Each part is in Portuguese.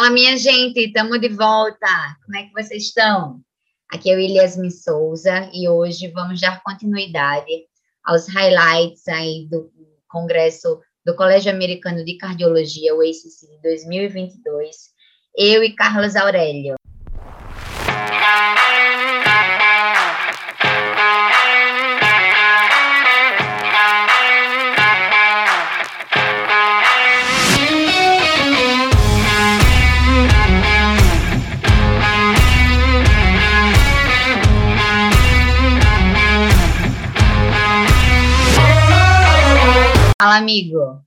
Fala, minha gente, estamos de volta. Como é que vocês estão? Aqui é o Eliasmin Souza e hoje vamos dar continuidade aos highlights aí do Congresso do Colégio Americano de Cardiologia, o ACC 2022. Eu e Carlos Aurélio. Fala, amigo.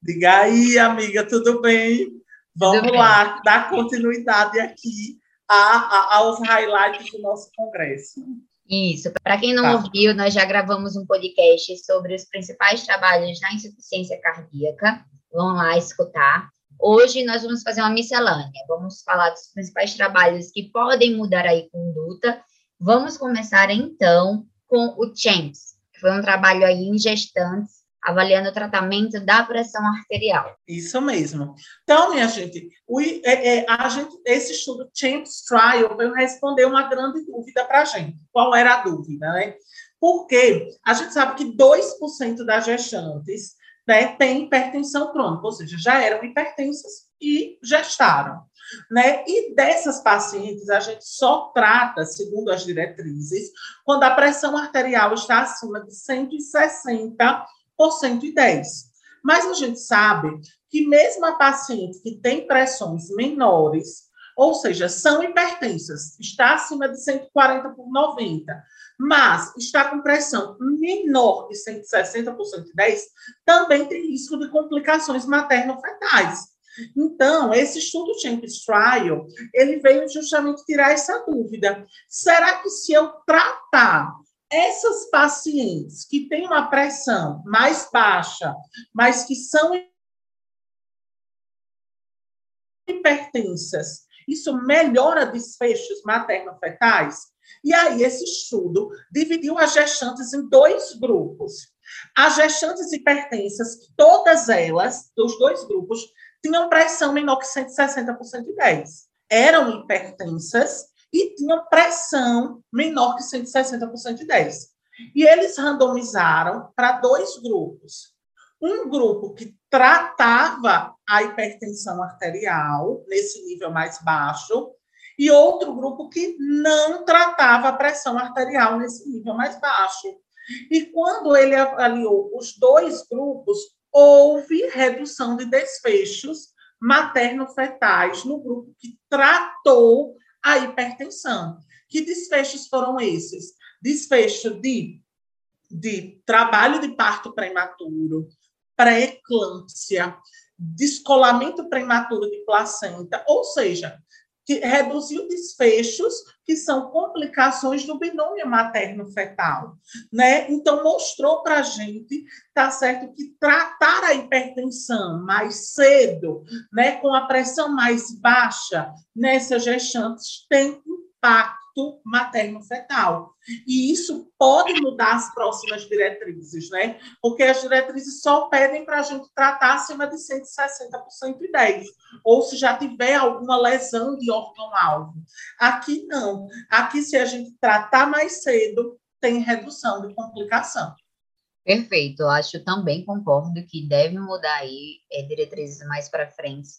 Diga aí, amiga, tudo bem? Vamos tudo lá, bem. dar continuidade aqui a, a, aos highlights do nosso congresso. Isso. Para quem não tá. ouviu, nós já gravamos um podcast sobre os principais trabalhos na insuficiência cardíaca. Vão lá escutar. Hoje nós vamos fazer uma miscelânea. Vamos falar dos principais trabalhos que podem mudar a conduta. Vamos começar então com o CHAMPS, que foi um trabalho aí em gestantes avaliando o tratamento da pressão arterial. Isso mesmo. Então, minha gente, o, é, é, gente esse estudo Champs Trial veio responder uma grande dúvida para a gente. Qual era a dúvida, né? Porque a gente sabe que 2% das gestantes né, têm hipertensão crônica, ou seja, já eram hipertensas e gestaram. Né? E dessas pacientes, a gente só trata, segundo as diretrizes, quando a pressão arterial está acima de 160 por 110. Mas a gente sabe que mesmo a paciente que tem pressões menores, ou seja, são hipertensas, está acima de 140 por 90, mas está com pressão menor de 160 por 110, também tem risco de complicações materno-fetais. Então, esse estudo Champions Trial, ele veio justamente tirar essa dúvida. Será que se eu tratar essas pacientes que têm uma pressão mais baixa, mas que são hipertensas, isso melhora desfechos materno-fetais? E aí, esse estudo dividiu as gestantes em dois grupos. As gestantes hipertensas, todas elas, dos dois grupos, tinham pressão menor que 160 por 110. Eram hipertensas e tinham pressão menor que 160 por 110. E eles randomizaram para dois grupos. Um grupo que tratava a hipertensão arterial, nesse nível mais baixo, e outro grupo que não tratava a pressão arterial nesse nível mais baixo. E quando ele avaliou os dois grupos, houve redução de desfechos materno-fetais no grupo que tratou a hipertensão. Que desfechos foram esses? Desfecho de, de trabalho de parto prematuro, pré-eclâmpsia, descolamento prematuro de placenta, ou seja, que reduziu desfechos que são complicações do binômio materno-fetal, né? Então mostrou para a gente, tá certo, que tratar a hipertensão mais cedo, né, com a pressão mais baixa nessas gestantes tem impacto impacto materno-fetal. E isso pode mudar as próximas diretrizes, né? Porque as diretrizes só pedem para a gente tratar acima de 160 por 110, ou se já tiver alguma lesão de órgão-alvo. Aqui não. Aqui, se a gente tratar mais cedo, tem redução de complicação. Perfeito, eu acho também concordo que deve mudar aí é, diretrizes mais para frente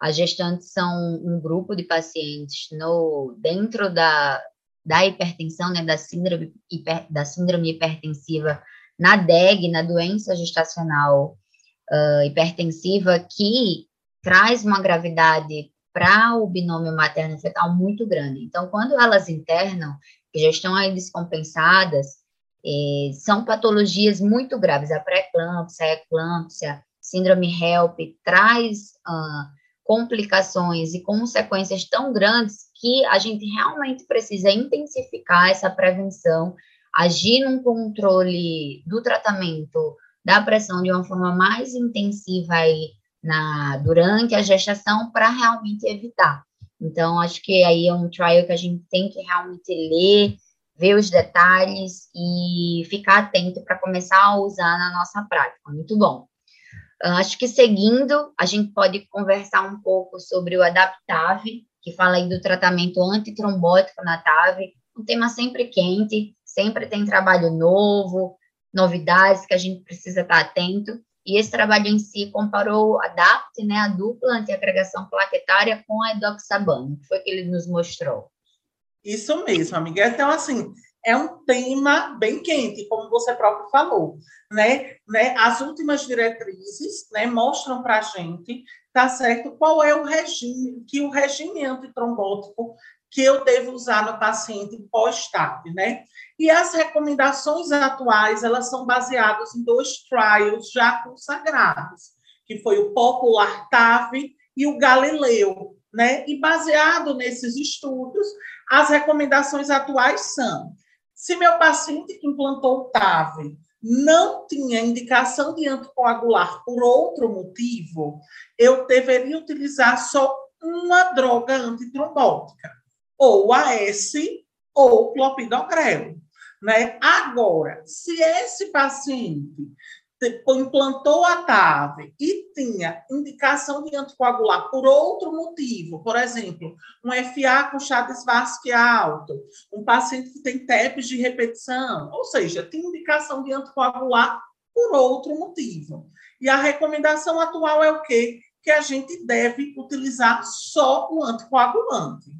as gestantes são um grupo de pacientes no dentro da, da hipertensão, né, da síndrome, hiper, da síndrome hipertensiva na DEG, na doença gestacional uh, hipertensiva, que traz uma gravidade para o binômio materno-fetal muito grande. Então, quando elas internam, que já estão aí descompensadas, eh, são patologias muito graves. A pré-eclâmpsia, a eclâmpsia, síndrome HELP, traz uh, complicações e consequências tão grandes que a gente realmente precisa intensificar essa prevenção, agir num controle do tratamento da pressão de uma forma mais intensiva aí na, durante a gestação para realmente evitar. Então, acho que aí é um trial que a gente tem que realmente ler, ver os detalhes e ficar atento para começar a usar na nossa prática. Muito bom. Acho que seguindo, a gente pode conversar um pouco sobre o Adaptave, que fala aí do tratamento antitrombótico na TAV, um tema sempre quente, sempre tem trabalho novo, novidades que a gente precisa estar atento. E esse trabalho em si comparou a DAPT, né, a dupla antiagregação plaquetária, com a edoxabana, que foi que ele nos mostrou. Isso mesmo, amiga. Então, assim, é um tema bem quente, como você próprio falou, né? né? As últimas diretrizes, né, mostram para a gente, tá certo? Qual é o regime, que o regime antitrombótico que eu devo usar no paciente pós-TAP, né? E as recomendações atuais, elas são baseadas em dois trials já consagrados, que foi o Popular TAV e o Galileu, né? E baseado nesses estudos, as recomendações atuais são: se meu paciente que implantou o TAV não tinha indicação de anticoagular por outro motivo, eu deveria utilizar só uma droga antitrombótica, ou AS ou clopidogrel. Né? Agora, se esse paciente implantou a TAV e tinha indicação de anticoagular por outro motivo, por exemplo, um FA com Chagas-Vasque alto, um paciente que tem TEPs de repetição, ou seja, tem indicação de anticoagular por outro motivo. E a recomendação atual é o quê? Que a gente deve utilizar só o anticoagulante.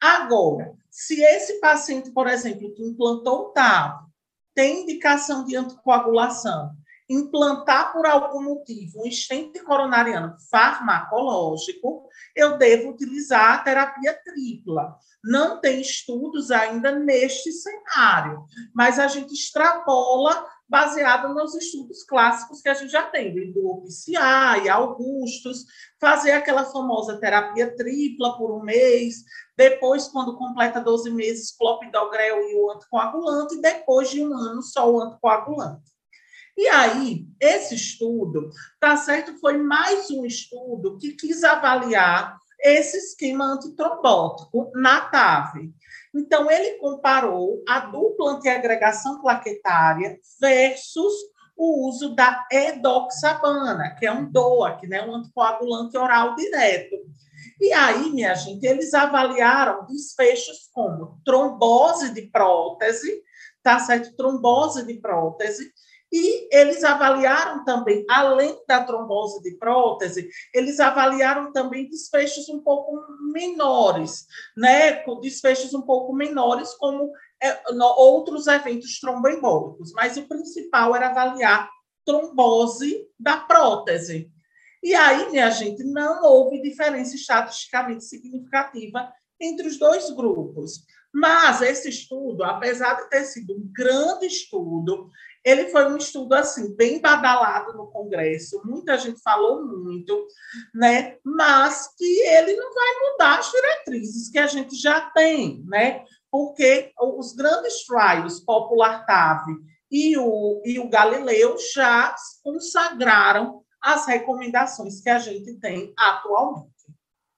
Agora, se esse paciente, por exemplo, que implantou o TAV, tem indicação de anticoagulação implantar por algum motivo um estente coronariano farmacológico, eu devo utilizar a terapia tripla. Não tem estudos ainda neste cenário, mas a gente extrapola baseado nos estudos clássicos que a gente já tem, do PCI, Augustus, fazer aquela famosa terapia tripla por um mês, depois, quando completa 12 meses, clopidogrel e o anticoagulante, e depois de um ano, só o anticoagulante. E aí, esse estudo, tá certo, foi mais um estudo que quis avaliar esse esquema antitrombótico na TAV. Então, ele comparou a dupla antiagregação plaquetária versus o uso da edoxabana, que é um DOAC, né, um anticoagulante oral direto. E aí, minha gente, eles avaliaram desfechos como trombose de prótese, tá certo? Trombose de prótese, e eles avaliaram também, além da trombose de prótese, eles avaliaram também desfechos um pouco menores, né? Desfechos um pouco menores, como é, outros eventos tromboembólicos. Mas o principal era avaliar trombose da prótese. E aí, minha gente, não houve diferença estatisticamente significativa entre os dois grupos. Mas esse estudo, apesar de ter sido um grande estudo, ele foi um estudo assim bem badalado no Congresso, muita gente falou muito, né? Mas que ele não vai mudar as diretrizes que a gente já tem, né? Porque os grandes trials, Popular TAV e o, e o Galileu, já consagraram as recomendações que a gente tem atualmente.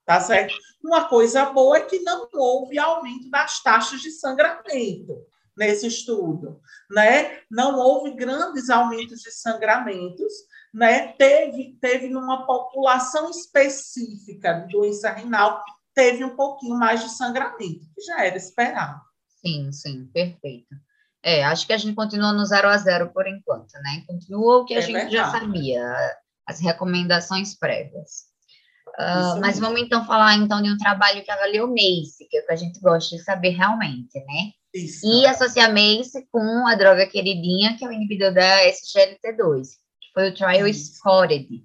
Tá certo? Uma coisa boa é que não houve aumento das taxas de sangramento nesse estudo, né? Não houve grandes aumentos de sangramentos, né? Teve, teve numa população específica de doença renal, teve um pouquinho mais de sangramento, que já era esperado. Sim, sim, perfeito. É, acho que a gente continua no zero a zero por enquanto, né? Continua o que a é gente verdade. já sabia, as recomendações prévias. Uh, mas vamos então falar então de um trabalho que avaliou MACE, que é o que a gente gosta de saber realmente, né? Isso. E associar MACE com a droga queridinha, que é o inibidor da SGLT2, que foi o Trial Isso. Spotted,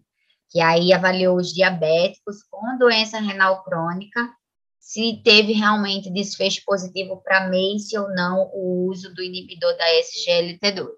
que aí avaliou os diabéticos com doença renal crônica, se teve realmente desfecho positivo para MACE ou não o uso do inibidor da SGLT2.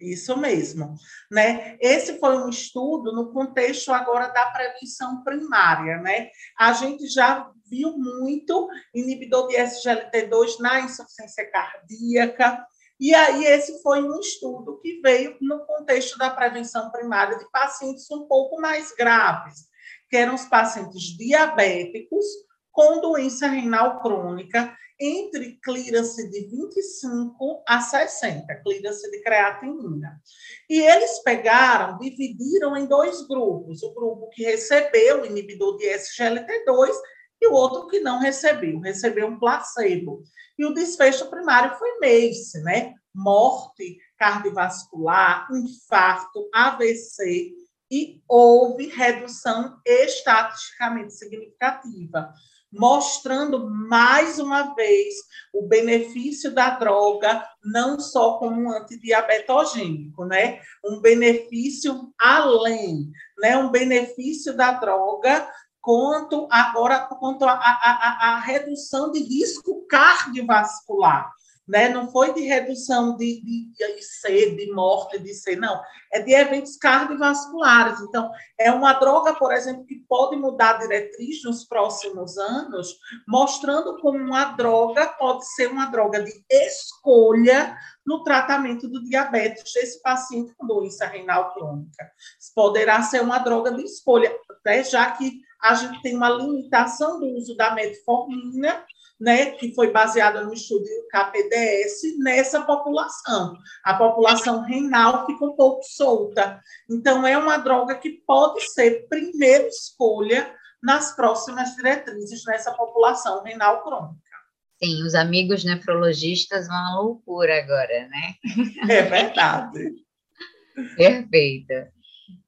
Isso mesmo, né? Esse foi um estudo no contexto agora da prevenção primária, né? A gente já viu muito inibidor de SGLT2 na insuficiência cardíaca, e aí esse foi um estudo que veio no contexto da prevenção primária de pacientes um pouco mais graves, que eram os pacientes diabéticos com doença renal crônica entre clearance de 25 a 60, clearance de creatinina. E eles pegaram, dividiram em dois grupos, o grupo que recebeu o inibidor de SGLT2 e o outro que não recebeu, recebeu um placebo. E o desfecho primário foi MACE, né? Morte cardiovascular, infarto, AVC, e houve redução estatisticamente significativa mostrando mais uma vez o benefício da droga, não só como um antidiabetogênico, né? Um benefício além, né? Um benefício da droga quanto agora quanto a redução de risco cardiovascular né? Não foi de redução de, de, de IC, de morte de IC, não. É de eventos cardiovasculares. Então, é uma droga, por exemplo, que pode mudar a diretriz nos próximos anos, mostrando como uma droga pode ser uma droga de escolha no tratamento do diabetes desse paciente com doença renal crônica. Poderá ser uma droga de escolha, né? já que a gente tem uma limitação do uso da metformina, né, que foi baseada no estudo KPDS nessa população. A população renal fica um pouco solta. Então, é uma droga que pode ser primeira escolha nas próximas diretrizes nessa população renal crônica. Sim, os amigos nefrologistas vão à loucura agora, né? É verdade. Perfeito.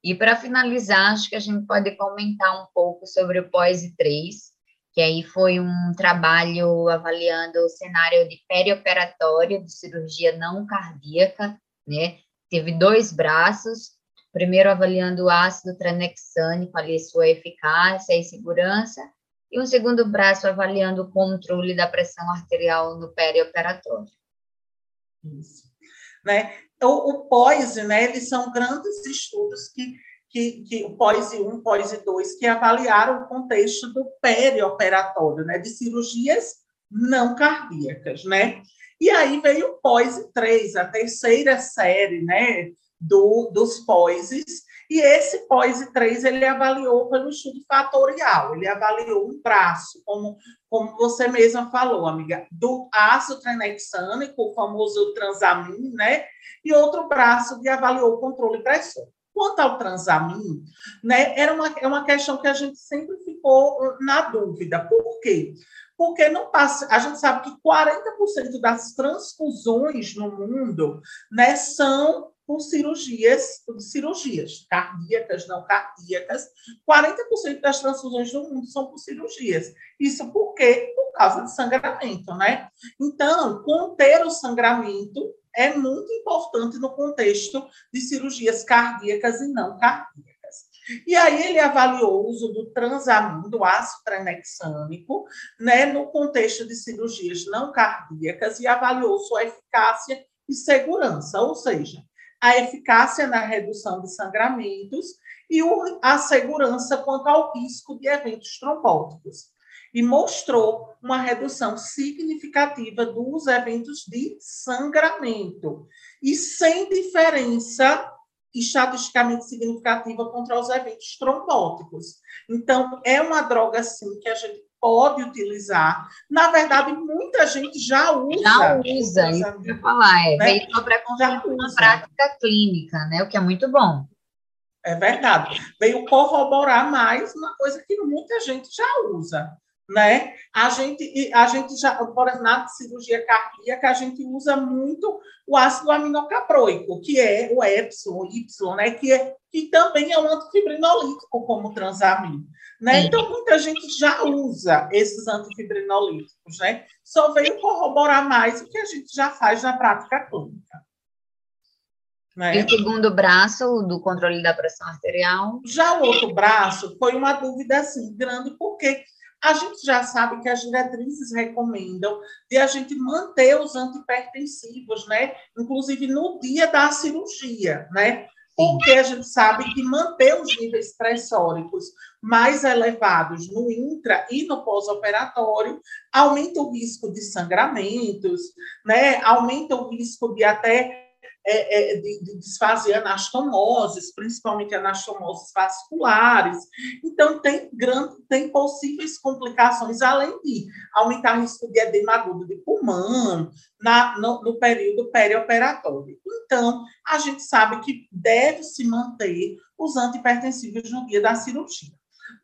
E para finalizar, acho que a gente pode comentar um pouco sobre o POISE-3, que aí foi um trabalho avaliando o cenário de perioperatório de cirurgia não cardíaca, né? Teve dois braços, primeiro avaliando o ácido tranexânico, ali sua eficácia e segurança, e um segundo braço avaliando o controle da pressão arterial no perioperatório. Isso. Né? O, o POISE, né, eles são grandes estudos que que, que o POISE 1, POISE 2, que avaliaram o contexto do perioperatório, né, de cirurgias não cardíacas, né? E aí veio o POISE 3, a terceira série, né, do, dos POISes, e esse POISE 3 ele avaliou pelo estudo fatorial, ele avaliou um braço, como, como você mesma falou, amiga, do ácido tranexânico, o famoso transamin, né? E outro braço que avaliou o controle pressor. Quanto ao transamin, né, era uma, é uma questão que a gente sempre ficou na dúvida. Por quê? Porque não passa, a gente sabe que 40% das transfusões no mundo né, são por cirurgias, por cirurgias cardíacas, não cardíacas. 40% das transfusões no mundo são por cirurgias. Isso por quê? Por causa de sangramento, né? Então, conter o sangramento é muito importante no contexto de cirurgias cardíacas e não cardíacas. E aí ele avaliou o uso do transamin, do ácido tranexâmico, né, no contexto de cirurgias não cardíacas e avaliou sua eficácia e segurança, ou seja, a eficácia na redução de sangramentos e a segurança quanto ao risco de eventos trombóticos e mostrou uma redução significativa dos eventos de sangramento e sem diferença estatisticamente significativa contra os eventos trombóticos. Então, é uma droga, sim, que a gente pode utilizar. Na verdade, muita gente já usa. Já usa, isso que eu falar. É, né? veio para uma prática clínica, né? O que é muito bom. É verdade. Veio corroborar mais uma coisa que muita gente já usa né? A gente, a gente já, por exemplo, na cirurgia cardíaca, a gente usa muito o ácido aminocaproico, que é o epsilon, Y, né? Que, é, que também é um antifibrinolítico, como transamin, né? Então, muita gente já usa esses antifibrinolíticos, né? Só veio corroborar mais o que a gente já faz na prática clínica. Né? E o segundo braço do controle da pressão arterial? Já o outro braço foi uma dúvida assim grande, porque a gente já sabe que as diretrizes recomendam de a gente manter os antipertensivos, né? Inclusive no dia da cirurgia, né? Porque a gente sabe que manter os níveis pressóricos mais elevados no intra e no pós-operatório aumenta o risco de sangramentos, né? Aumenta o risco de até é, é, de, de desfazer anastomoses, principalmente anastomoses vasculares. Então, tem, grande, tem possíveis complicações, além de aumentar o risco de edema agudo de pulmão na, no, no período perioperatório. Então, a gente sabe que deve se manter os antipertensivos no dia da cirurgia.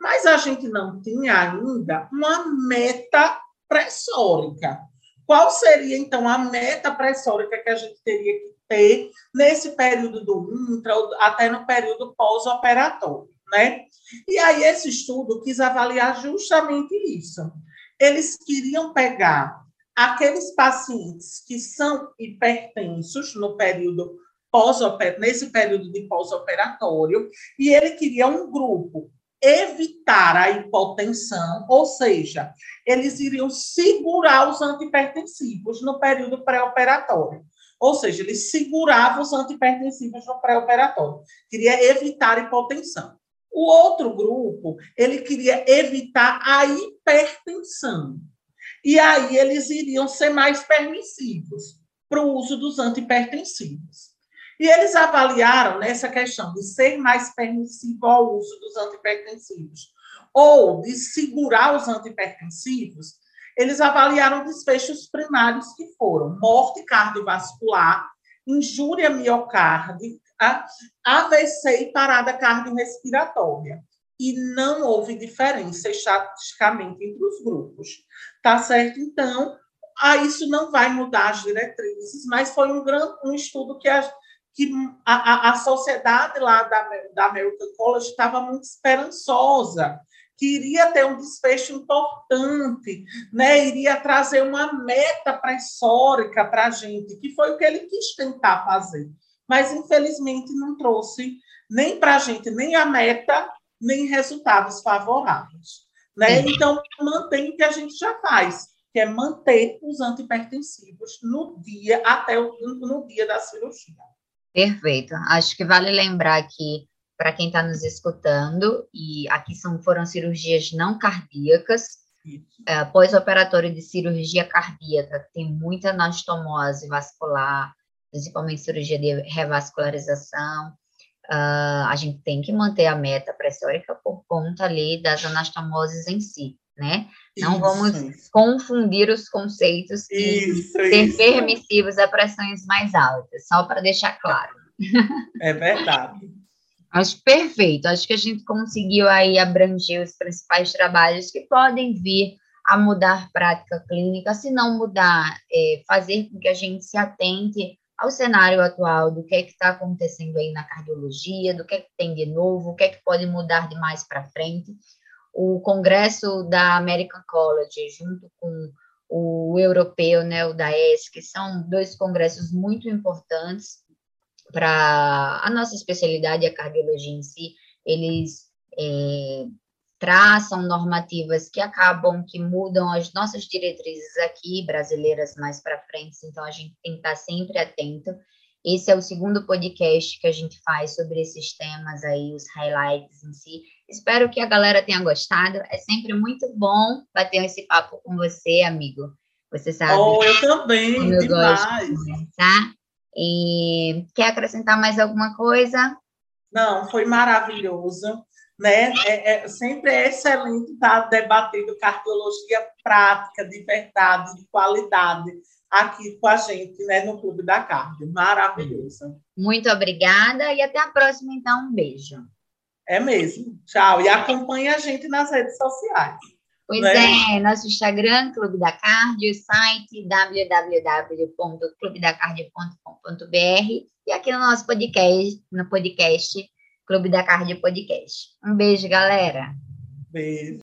Mas a gente não tinha ainda uma meta pressórica. Qual seria, então, a meta pressórica que a gente teria que ter nesse período do intra, até no período pós-operatório, né? E aí esse estudo quis avaliar justamente isso. Eles queriam pegar aqueles pacientes que são hipertensos no período pós nesse período de pós-operatório, e ele queria um grupo evitar a hipotensão, ou seja, eles iriam segurar os antipertensivos no período pré-operatório. Ou seja, ele segurava os antipertensivos no pré-operatório. Queria evitar hipotensão. O outro grupo, ele queria evitar a hipertensão. E aí eles iriam ser mais permissivos para o uso dos antipertensivos. E eles avaliaram nessa questão de ser mais permissivo ao uso dos antipertensivos ou de segurar os antipertensivos, eles avaliaram desfechos primários que foram morte cardiovascular, injúria miocárdica, AVC e parada cardiorrespiratória. E não houve diferença estatisticamente entre os grupos. Tá certo? Então, isso não vai mudar as diretrizes, mas foi um, grande, um estudo que, a, que a, a, sociedade lá da, da American College estava muito esperançosa que iria ter um desfecho importante, né? iria trazer uma meta pressórica para a gente, que foi o que ele quis tentar fazer. Mas, infelizmente, não trouxe nem para a gente nem a meta, nem resultados favoráveis. Né? Então, mantém o que a gente já faz, que é manter os antipertensivos no dia, até o no dia da cirurgia. Perfeito. Acho que vale lembrar que para quem está nos escutando, e aqui são, foram cirurgias não cardíacas, é, pós-operatório de cirurgia cardíaca, tem muita anastomose vascular, principalmente cirurgia de revascularização, uh, a gente tem que manter a meta pressórica por conta ali das anastomoses em si, né? Não isso. vamos confundir os conceitos e isso, ser isso. permissivos a pressões mais altas, só para deixar claro. É verdade. Acho perfeito. Acho que a gente conseguiu aí abranger os principais trabalhos que podem vir a mudar prática clínica, se não mudar, é, fazer com que a gente se atente ao cenário atual do que é que está acontecendo aí na cardiologia, do que é que tem de novo, o que é que pode mudar de mais para frente. O congresso da American College, junto com o europeu, né, o da ESC, são dois congressos muito importantes para a nossa especialidade, a cardiologia em si, eles é, traçam normativas que acabam, que mudam as nossas diretrizes aqui, brasileiras, mais para frente, então a gente tem que estar sempre atento. Esse é o segundo podcast que a gente faz sobre esses temas aí, os highlights em si. Espero que a galera tenha gostado. É sempre muito bom bater esse papo com você, amigo. Você sabe. Oh, eu também, eu demais. gosto de conversar. E quer acrescentar mais alguma coisa? Não, foi maravilhoso. Né? É, é, sempre é excelente estar debatendo cardiologia prática, de verdade, de qualidade, aqui com a gente, né, no Clube da Cardio. Maravilhoso. Muito obrigada e até a próxima, então. Um beijo. É mesmo. Tchau. E acompanhe a gente nas redes sociais. Pois né? é, nosso Instagram, Clube da Cardio, site www.clubedacardio.com.br e aqui no nosso podcast, no podcast Clube da Cardio Podcast. Um beijo, galera. Beijo.